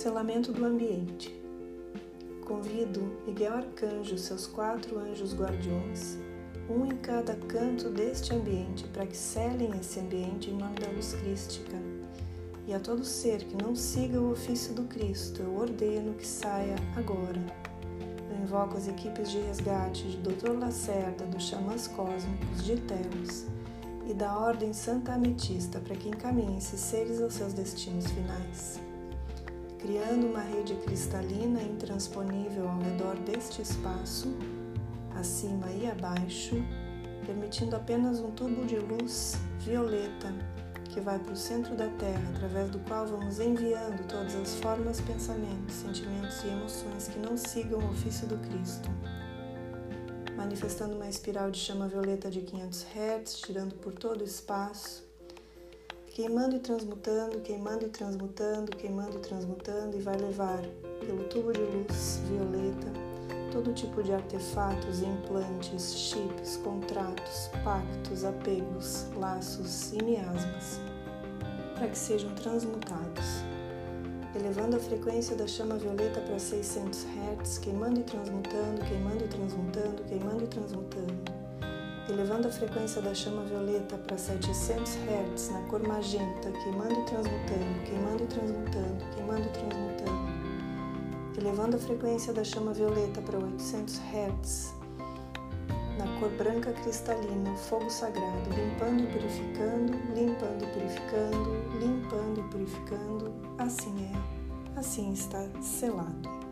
Selamento do ambiente. Convido Miguel Arcanjo, seus quatro anjos guardiões, um em cada canto deste ambiente, para que selem esse ambiente em nome da luz crística. E a todo ser que não siga o ofício do Cristo, eu ordeno que saia agora. Eu invoco as equipes de resgate de Dr. Lacerda, dos xamãs cósmicos, de Telos e da Ordem Santa Ametista para que encaminhe esses seres aos seus destinos finais criando uma rede cristalina intransponível ao redor deste espaço, acima e abaixo, permitindo apenas um tubo de luz violeta que vai para o centro da Terra, através do qual vamos enviando todas as formas, pensamentos, sentimentos e emoções que não sigam o ofício do Cristo. Manifestando uma espiral de chama violeta de 500 Hz, girando por todo o espaço, queimando e transmutando, queimando e transmutando, queimando e transmutando, e vai levar pelo tubo de luz violeta todo tipo de artefatos, implantes, chips, contratos, pactos, apegos, laços e miasmas, para que sejam transmutados, elevando a frequência da chama violeta para 600 Hz, queimando e transmutando, queimando e transmutando, queimando e transmutando elevando a frequência da chama violeta para 700 Hz na cor magenta, queimando e transmutando, queimando e transmutando, queimando e transmutando, elevando a frequência da chama violeta para 800 Hz na cor branca cristalina, fogo sagrado, limpando e purificando, limpando e purificando, limpando e purificando. Assim é, assim está selado.